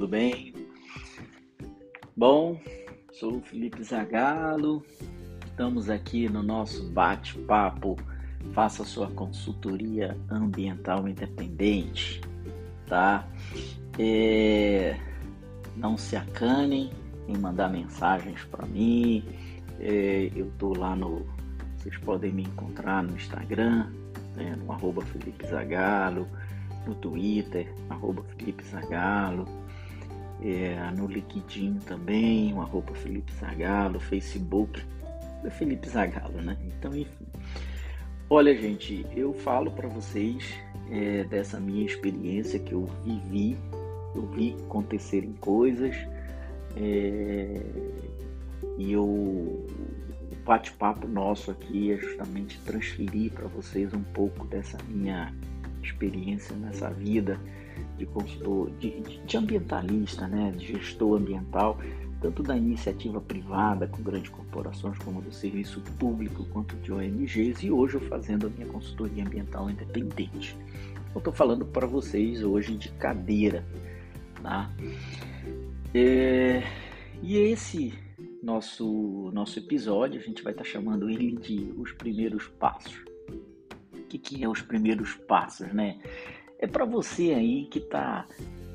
tudo bem? Bom, sou o Felipe Zagalo, estamos aqui no nosso bate-papo. Faça sua consultoria ambiental independente, tá? É, não se acanem em mandar mensagens para mim. É, eu tô lá no. Vocês podem me encontrar no Instagram, né, no arroba Felipe Zagalo no Twitter, arroba Felipe Zagalo, é, no LinkedIn também, o arroba Felipe Zagalo, Facebook é Felipe Zagalo, né? Então, enfim. Olha, gente, eu falo para vocês é, dessa minha experiência que eu vivi, eu vi acontecerem coisas é, e eu, o bate-papo nosso aqui é justamente transferir para vocês um pouco dessa minha experiência nessa vida de de, de, ambientalista, né, de gestor ambiental, tanto da iniciativa privada com grandes corporações como do serviço público quanto de ONGs e hoje eu fazendo a minha consultoria ambiental independente. Eu estou falando para vocês hoje de cadeira, tá? É, e esse nosso nosso episódio a gente vai estar tá chamando ele de os primeiros passos que, que é os primeiros passos, né? É para você aí que está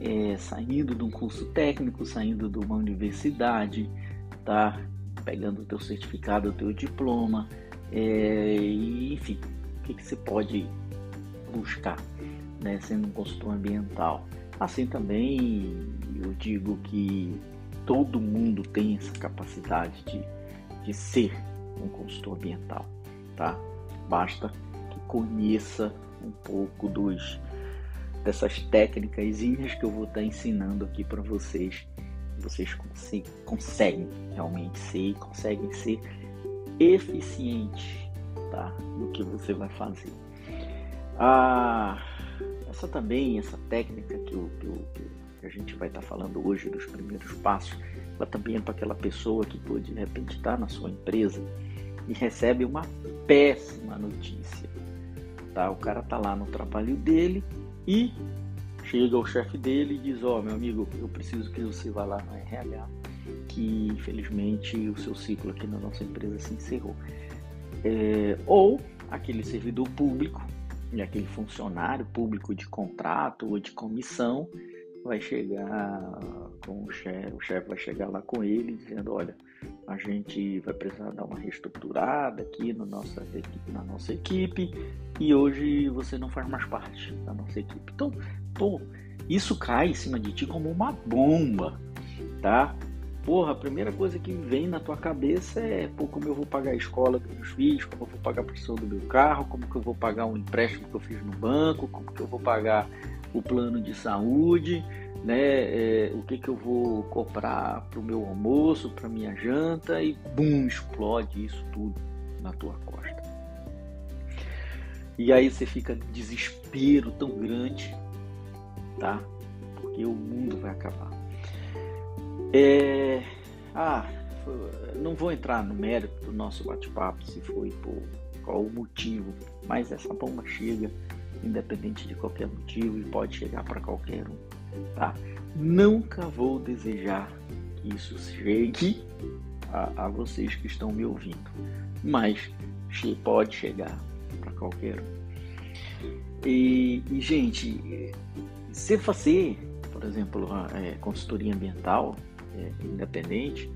é, saindo de um curso técnico, saindo de uma universidade, tá pegando o teu certificado, o teu diploma, é, enfim, o que, que você pode buscar, né, sendo um consultor ambiental. Assim também eu digo que todo mundo tem essa capacidade de, de ser um consultor ambiental, tá? Basta conheça um pouco dos dessas técnicas que eu vou estar ensinando aqui para vocês. Vocês conseguem realmente ser, conseguem ser eficientes tá? no que você vai fazer. Ah, essa também, essa técnica que, eu, que, eu, que a gente vai estar falando hoje dos primeiros passos, ela também é para aquela pessoa que pode de repente estar tá na sua empresa e recebe uma péssima notícia tá? O cara tá lá no trabalho dele e chega o chefe dele e diz: Ó, oh, meu amigo, eu preciso que você vá lá no RH, que infelizmente o seu ciclo aqui na nossa empresa se encerrou. É, ou aquele servidor público, e aquele funcionário público de contrato ou de comissão vai chegar com o chefe, o chefe vai chegar lá com ele dizendo, olha, a gente vai precisar dar uma reestruturada aqui na nossa, na nossa equipe e hoje você não faz mais parte da nossa equipe. Então, pô, isso cai em cima de ti como uma bomba, tá? Porra, a primeira coisa que vem na tua cabeça é, pô, como eu vou pagar a escola dos meus filhos, como eu vou pagar a pressão do meu carro, como que eu vou pagar um empréstimo que eu fiz no banco, como que eu vou pagar o plano de saúde, né? É, o que, que eu vou comprar para o meu almoço, para minha janta e bum, explode isso tudo na tua costa. E aí você fica de desespero tão grande, tá? Porque o mundo vai acabar. É... Ah, não vou entrar no mérito do nosso bate-papo, se foi por qual o motivo, mas essa bomba chega independente de qualquer motivo e pode chegar para qualquer um tá? Nunca vou desejar que isso chegue a, a vocês que estão me ouvindo, mas pode chegar para qualquer um. E, e, gente, se fazer, por exemplo, é, consultoria ambiental é, independente,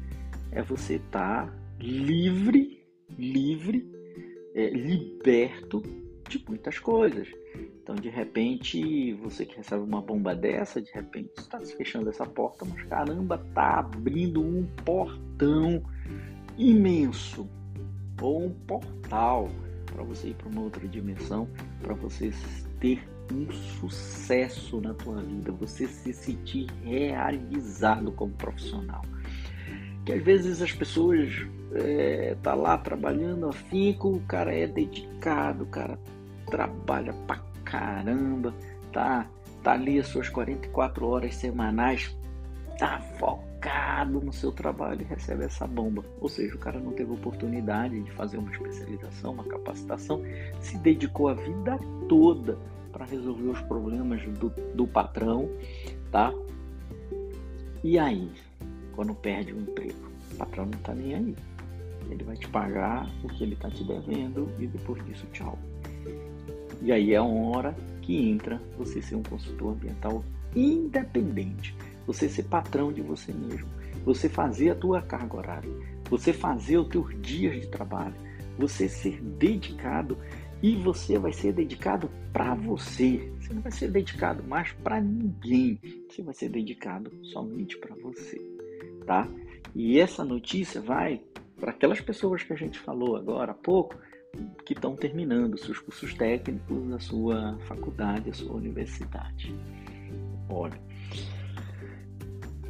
é você estar tá livre, livre, é, liberto de muitas coisas. Então, de repente, você que recebe uma bomba dessa, de repente está fechando essa porta, mas caramba, tá abrindo um portão imenso ou um portal para você ir para uma outra dimensão, para você ter um sucesso na tua vida, você se sentir realizado como profissional. Que às vezes as pessoas é, tá lá trabalhando afinco, o cara é dedicado, o cara trabalha pra caramba, tá, tá ali as suas 44 horas semanais, tá focado no seu trabalho e recebe essa bomba. Ou seja, o cara não teve oportunidade de fazer uma especialização, uma capacitação, se dedicou a vida toda para resolver os problemas do, do patrão, tá? E aí, quando perde o emprego, o patrão não está nem aí. Ele vai te pagar o que ele está te devendo e depois disso, tchau. E aí é a hora que entra você ser um consultor ambiental independente, você ser patrão de você mesmo, você fazer a tua carga horária, você fazer os teus dias de trabalho, você ser dedicado e você vai ser dedicado para você. Você não vai ser dedicado mais para ninguém. Você vai ser dedicado somente para você, tá? E essa notícia vai para aquelas pessoas que a gente falou agora há pouco, que estão terminando seus cursos técnicos, a sua faculdade, a sua universidade. Olha,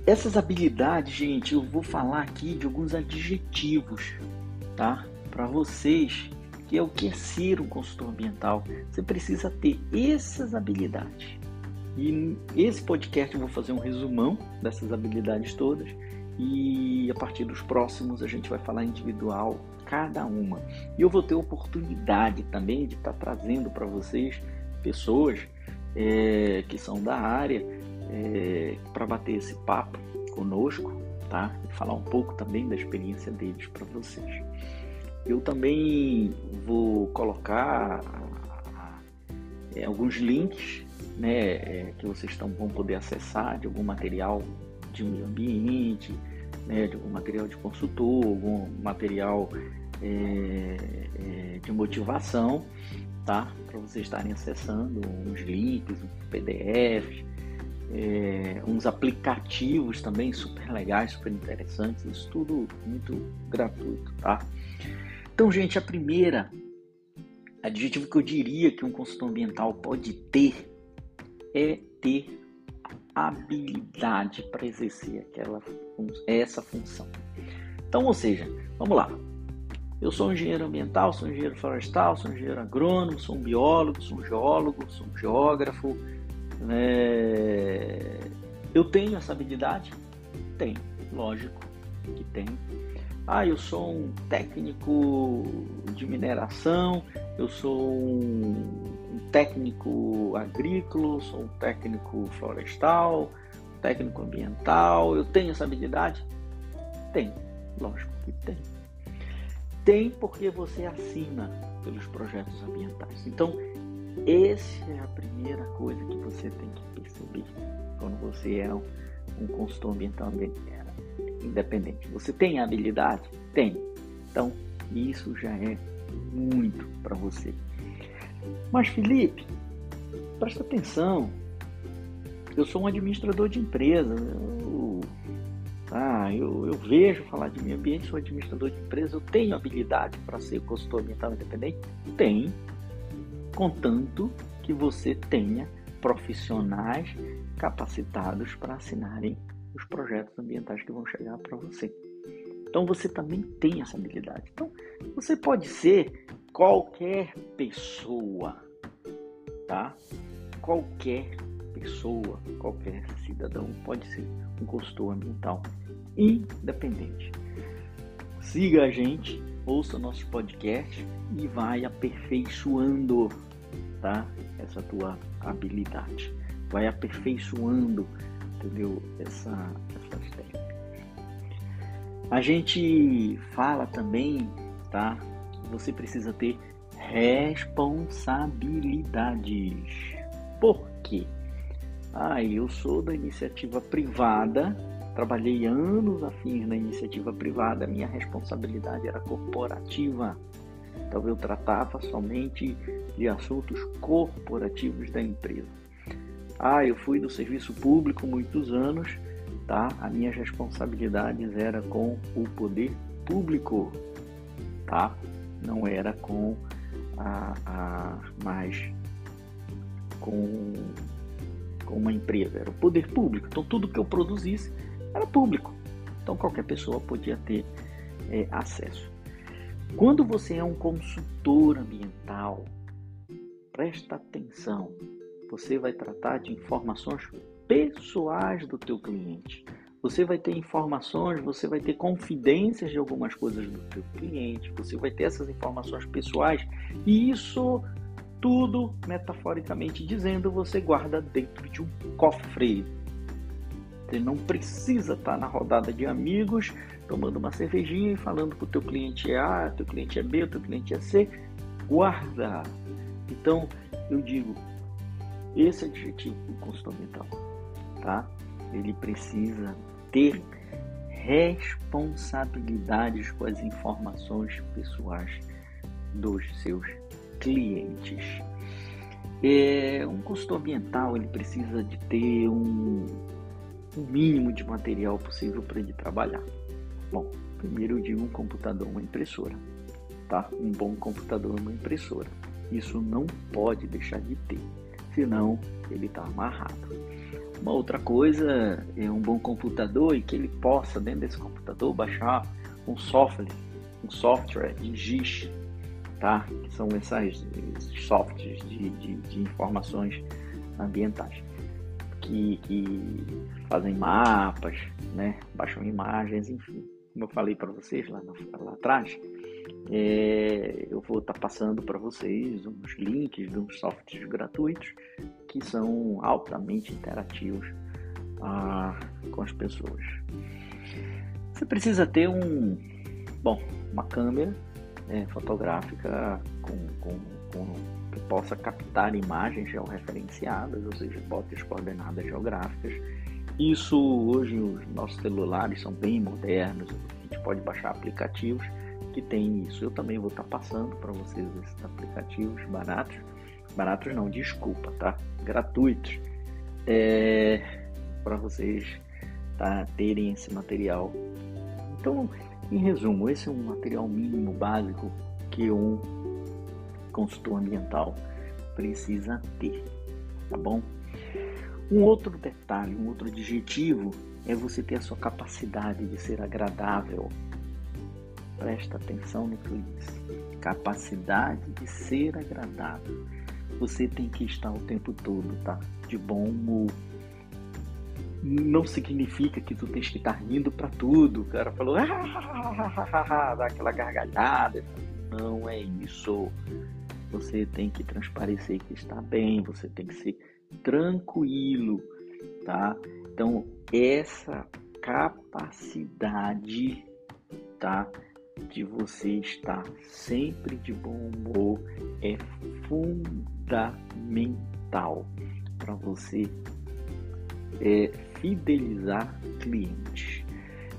essas habilidades, gente, eu vou falar aqui de alguns adjetivos, tá? Para vocês, que é o que é ser um consultor ambiental. Você precisa ter essas habilidades. E esse podcast eu vou fazer um resumão dessas habilidades todas e a partir dos próximos a gente vai falar individual cada uma. E eu vou ter oportunidade também de estar tá trazendo para vocês pessoas é, que são da área é, para bater esse papo conosco, tá? E falar um pouco também da experiência deles para vocês. Eu também vou colocar é, alguns links né, é, que vocês tão, vão poder acessar de algum material de meio ambiente, né, de algum material de consultor, algum material é, é, de motivação, tá? Para vocês estarem acessando uns links, uns PDFs, é, uns aplicativos também super legais, super interessantes, isso tudo muito gratuito, tá? Então, gente, a primeira adjetivo que eu diria que um consultor ambiental pode ter é ter habilidade para exercer aquela, essa função. Então, ou seja, vamos lá. Eu sou um engenheiro ambiental, sou um engenheiro florestal, sou um engenheiro agrônomo, sou um biólogo, sou um geólogo, sou um geógrafo. Né? Eu tenho essa habilidade? Tenho, lógico que tenho. Ah, eu sou um técnico de mineração, eu sou um técnico agrícola, sou um técnico florestal, técnico ambiental. Eu tenho essa habilidade? Tem, lógico que tem. Tem porque você assina pelos projetos ambientais. Então, essa é a primeira coisa que você tem que perceber quando você é um, um consultor ambiental independente. Você tem habilidade? Tem. Então, isso já é muito para você. Mas Felipe, presta atenção. Eu sou um administrador de empresa. Eu, ah, eu, eu vejo falar de meio ambiente, sou administrador de empresa. Eu tenho habilidade para ser consultor ambiental independente? Tem. Contanto que você tenha profissionais capacitados para assinarem os projetos ambientais que vão chegar para você. Então você também tem essa habilidade. Então você pode ser qualquer pessoa, tá? Qualquer pessoa, qualquer cidadão pode ser um consultor ambiental independente. Siga a gente, ouça nosso podcast e vai aperfeiçoando, tá? Essa tua habilidade. Vai aperfeiçoando, entendeu? Essa, essas técnicas. A gente fala também, tá? Você precisa ter responsabilidades. Por quê? Ah, eu sou da iniciativa privada, trabalhei anos a fim na iniciativa privada, minha responsabilidade era corporativa. Então eu tratava somente de assuntos corporativos da empresa. Ah, eu fui do serviço público muitos anos, tá? As minhas responsabilidades era com o poder público, tá? Não era com a, a mais com, com uma empresa, era o poder público. Então tudo que eu produzisse era público. Então qualquer pessoa podia ter é, acesso. Quando você é um consultor ambiental, presta atenção. Você vai tratar de informações pessoais do teu cliente. Você vai ter informações, você vai ter confidências de algumas coisas do teu cliente, você vai ter essas informações pessoais e isso tudo, metaforicamente dizendo, você guarda dentro de um cofre. Você não precisa estar na rodada de amigos, tomando uma cervejinha e falando que o teu cliente é A, teu cliente é B, teu cliente é C. Guarda! Então, eu digo, esse é o do consultor mental, tá? Ele precisa ter responsabilidades com as informações pessoais dos seus clientes. É, um consultor ambiental ele precisa de ter um, um mínimo de material possível para ele trabalhar. Bom, primeiro eu digo um computador, uma impressora, tá? Um bom computador, uma impressora. Isso não pode deixar de ter, senão ele está amarrado. Uma outra coisa é um bom computador e que ele possa dentro desse computador baixar um software, um software de GIS, tá? Que são essas, esses softwares de, de, de informações ambientais que, que, fazem mapas, né? Baixam imagens, enfim. Como eu falei para vocês lá, no, lá atrás, é, eu vou estar tá passando para vocês uns links de uns softwares gratuitos que são altamente interativos ah, com as pessoas. Você precisa ter um, bom, uma câmera é, fotográfica com, com, com, que possa captar imagens georreferenciadas, ou seja, bota as coordenadas geográficas. Isso hoje os nossos celulares são bem modernos, a gente pode baixar aplicativos que tem isso. Eu também vou estar passando para vocês esses aplicativos baratos, baratos não, desculpa, tá? Gratuitos, é, para vocês tá, terem esse material. Então em resumo, esse é um material mínimo básico que um consultor ambiental precisa ter, tá bão? Um outro detalhe, um outro adjetivo é você ter a sua capacidade de ser agradável. Presta atenção no que eu disse. Capacidade de ser agradável. Você tem que estar o tempo todo, tá? De bom humor, não significa que tu tens que estar rindo para tudo. O cara falou, ah, dá aquela gargalhada. Não é isso. Você tem que transparecer que está bem, você tem que ser tranquilo, tá? Então, essa capacidade, tá? De você estar sempre de bom humor é fundamental para você é, fidelizar clientes.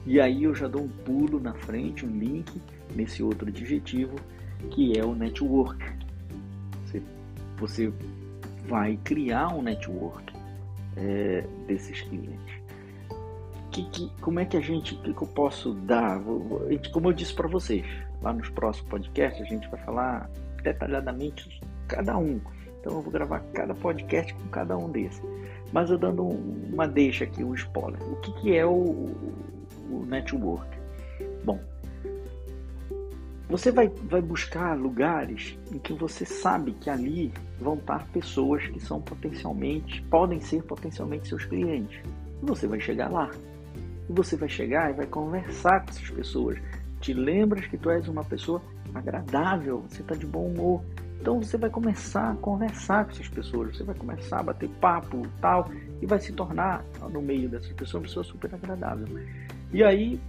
E aí eu já dou um pulo na frente, um link nesse outro adjetivo que é o network. Você, vai criar um network é, desses clientes. Que, que, como é que a gente, que, que eu posso dar? Como eu disse para vocês, lá nos próximos podcasts a gente vai falar detalhadamente cada um. Então eu vou gravar cada podcast com cada um desses. Mas eu dando uma deixa aqui, um spoiler. O que, que é o, o network? Bom, você vai, vai buscar lugares em que você sabe que ali vão estar pessoas que são potencialmente, podem ser potencialmente seus clientes. E você vai chegar lá. E você vai chegar e vai conversar com essas pessoas. Te lembras que tu és uma pessoa agradável, você está de bom humor, então você vai começar a conversar com essas pessoas, você vai começar a bater papo tal, e vai se tornar, no meio dessas pessoas, uma pessoa super agradável. E aí,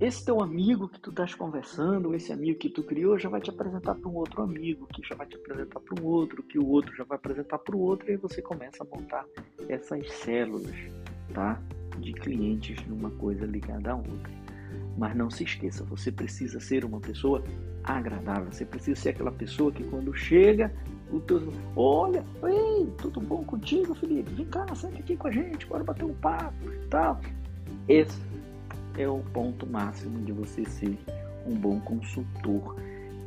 esse teu amigo que tu estás conversando, esse amigo que tu criou, já vai te apresentar para um outro amigo, que já vai te apresentar para um outro, que o outro já vai apresentar para o outro, e aí você começa a montar essas células, tá? De clientes numa coisa ligada à outra. Mas não se esqueça, você precisa ser uma pessoa agradável. Você precisa ser aquela pessoa que quando chega, o teu, olha, ei, tudo bom contigo, Felipe? Vem cá, senta aqui com a gente, bora bater um papo e tal. Esse é o ponto máximo de você ser um bom consultor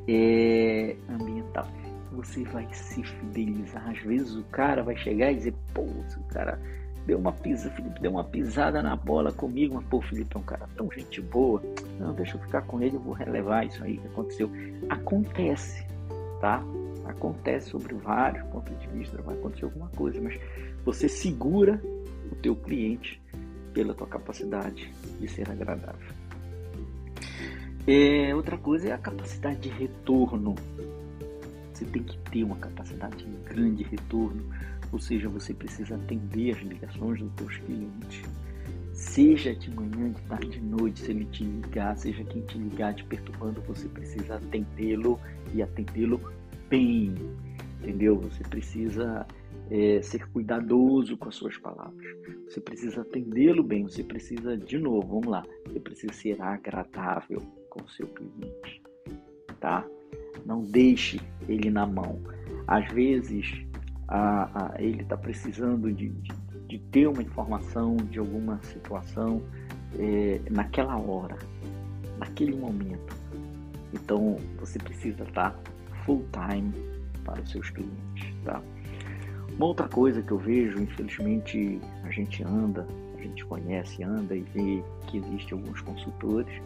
é, ambiental. Você vai se fidelizar. Às vezes o cara vai chegar e dizer, pô, o cara deu uma pisa, Felipe deu uma pisada na bola comigo, mas pô, Felipe é um cara tão gente boa. Não, deixa eu ficar com ele, eu vou relevar isso aí que aconteceu. Acontece, tá? Acontece sobre vários pontos de vista, vai acontecer alguma coisa, mas você segura o teu cliente pela tua capacidade de ser agradável. É, outra coisa é a capacidade de retorno. você tem que ter uma capacidade de grande retorno, ou seja, você precisa atender as ligações dos seus clientes. Seja de manhã, de tarde, de noite, se ele te ligar, seja quem te ligar te perturbando, você precisa atendê-lo e atendê-lo bem, entendeu? Você precisa é, ser cuidadoso com as suas palavras. Você precisa atendê-lo bem, você precisa, de novo, vamos lá, você precisa ser agradável com o seu cliente, tá? Não deixe ele na mão. Às vezes, a, a, ele está precisando de, de, de, ter uma informação de alguma situação é, naquela hora, naquele momento. Então, você precisa estar tá full time para os seus clientes, tá? Uma outra coisa que eu vejo, infelizmente, a gente anda, a gente conhece, anda e vê que existem alguns consultores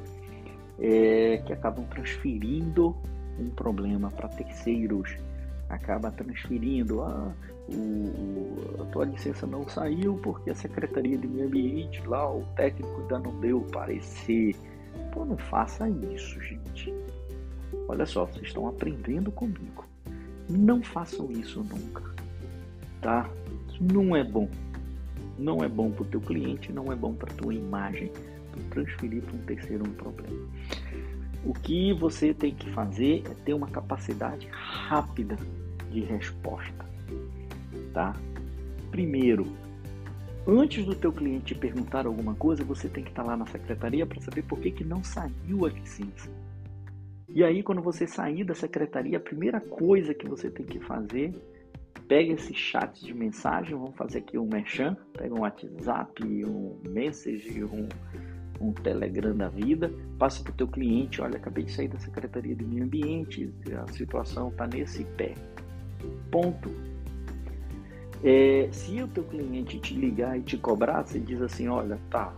é, que acabam transferindo um problema para terceiros, acaba transferindo, ah, o, a tua licença não saiu porque a Secretaria de Meio Ambiente lá, o técnico ainda não deu parecer. Pô, não faça isso, gente. Olha só, vocês estão aprendendo comigo. Não façam isso nunca tá? Não é bom. Não é bom para o teu cliente, não é bom para a tua imagem. Tu transferir para um terceiro um problema. O que você tem que fazer é ter uma capacidade rápida de resposta, tá? Primeiro, antes do teu cliente te perguntar alguma coisa, você tem que estar lá na secretaria para saber por que, que não saiu a licença. E aí, quando você sair da secretaria, a primeira coisa que você tem que fazer pega esse chat de mensagem, vamos fazer aqui um merchan, pega um WhatsApp, um message, um, um Telegram da vida, passa para o teu cliente, olha, acabei de sair da Secretaria de Meio Ambiente, a situação está nesse pé. Ponto. É, se o teu cliente te ligar e te cobrar, você diz assim, olha, tá,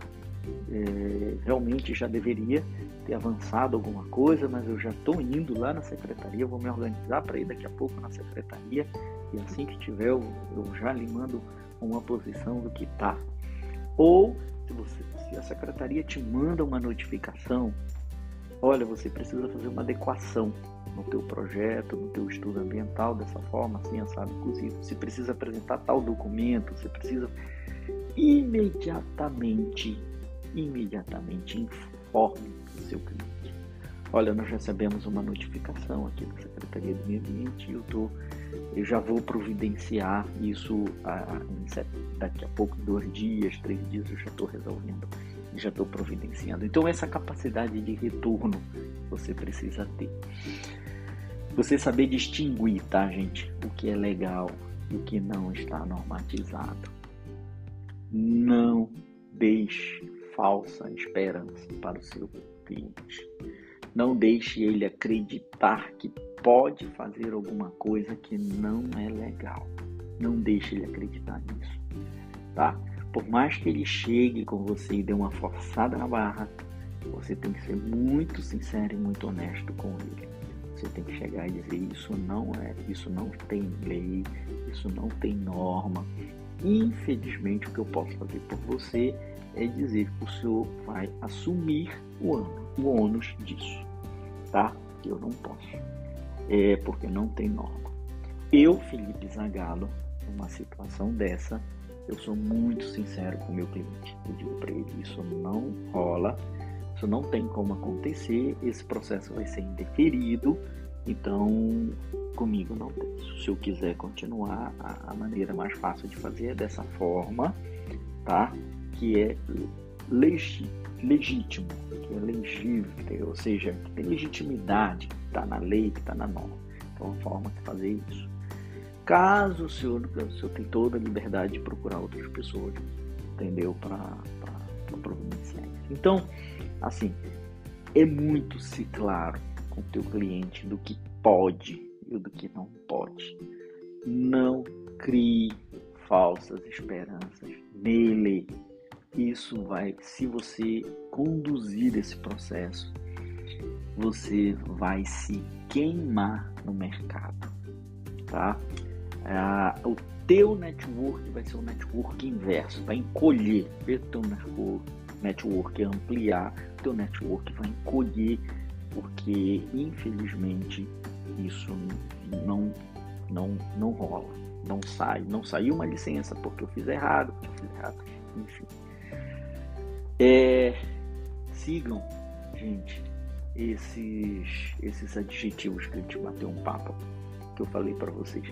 é, realmente já deveria ter avançado alguma coisa, mas eu já estou indo lá na secretaria, vou me organizar para ir daqui a pouco na secretaria e assim que tiver eu, eu já lhe mando uma posição do que está. Ou se, você, se a secretaria te manda uma notificação, olha, você precisa fazer uma adequação no teu projeto, no teu estudo ambiental, dessa forma, assim, sabe, inclusive, você precisa apresentar tal documento, você precisa imediatamente, imediatamente informe o seu cliente. Olha, nós recebemos uma notificação aqui da Secretaria do Meio Ambiente e eu, tô, eu já vou providenciar isso a, daqui a pouco, dois dias, três dias, eu já estou resolvendo, já estou providenciando. Então, essa capacidade de retorno você precisa ter. Você saber distinguir, tá, gente? O que é legal e o que não está normatizado. Não deixe falsa esperança para o seu cliente. Não deixe ele acreditar que pode fazer alguma coisa que não é legal. Não deixe ele acreditar nisso, tá? Por mais que ele chegue com você e dê uma forçada na barra, você tem que ser muito sincero e muito honesto com ele. Você tem que chegar e dizer isso não é, isso não tem lei, isso não tem norma. Infelizmente, o que eu posso fazer por você é dizer que o senhor vai assumir o, o ônus disso tá? Eu não posso, é porque não tem norma. Eu, Felipe Zagalo, numa situação dessa, eu sou muito sincero com o meu cliente. Eu digo para ele: isso não rola, isso não tem como acontecer, esse processo vai ser indeferido, então comigo não tem. Se eu quiser continuar, a, a maneira mais fácil de fazer é dessa forma, tá? Que é legítimo que é legível, ou seja, que tem legitimidade, que está na lei, que está na norma. Então, uma forma de fazer isso. Caso o senhor, o senhor tem toda a liberdade de procurar outras pessoas, entendeu? Para providenciar. Então, assim, é muito se claro com o teu cliente do que pode e do que não pode. Não crie falsas esperanças nele isso vai, se você conduzir esse processo, você vai se queimar no mercado, tá? Ah, o teu network vai ser um network inverso, vai encolher, o teu network, network ampliar, teu network vai encolher, porque infelizmente isso, não, não, não rola, não sai, não saiu uma licença porque eu fiz errado, porque eu fiz errado, enfim. É, sigam, gente, esses, esses adjetivos que a gente bateu um papo, que eu falei para vocês.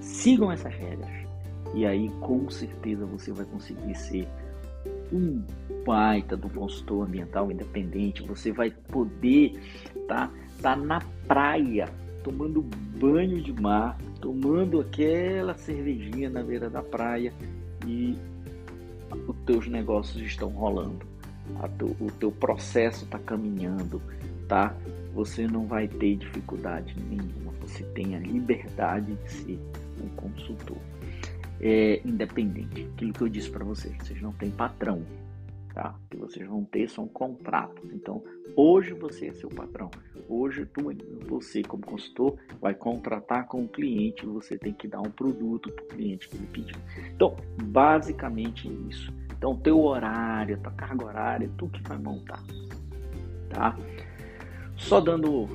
Sigam essas regras. E aí, com certeza, você vai conseguir ser um baita do consultor ambiental independente. Você vai poder tá, tá na praia, tomando banho de mar, tomando aquela cervejinha na beira da praia e os teus negócios estão rolando. o teu processo está caminhando, tá? Você não vai ter dificuldade nenhuma. Você tem a liberdade de ser um consultor é, independente. Aquilo que eu disse para vocês, vocês não têm patrão, tá? O que vocês vão ter são contratos. Então, hoje você é seu patrão. Hoje tu, você como consultor vai contratar com o cliente, você tem que dar um produto para o cliente que ele pediu. Então, basicamente isso. Então, teu horário, tua carga horária, tu que vai montar, tá? Só dando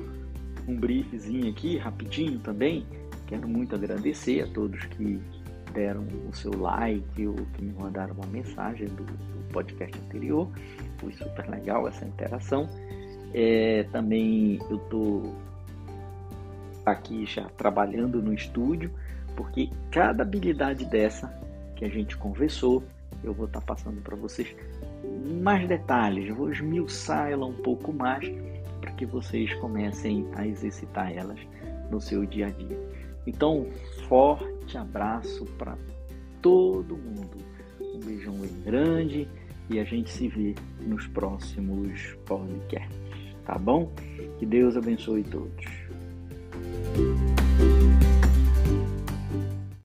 um briefzinho aqui, rapidinho também, quero muito agradecer a todos que deram o seu like ou que me mandaram uma mensagem do, do podcast anterior. Foi super legal essa interação. É, também eu estou aqui já trabalhando no estúdio, porque cada habilidade dessa que a gente conversou, eu vou estar tá passando para vocês mais detalhes, vou esmiuçar ela um pouco mais para que vocês comecem a exercitar elas no seu dia a dia. Então, forte abraço para todo mundo. Um beijão bem grande e a gente se vê nos próximos podcasts, tá bom? Que Deus abençoe todos.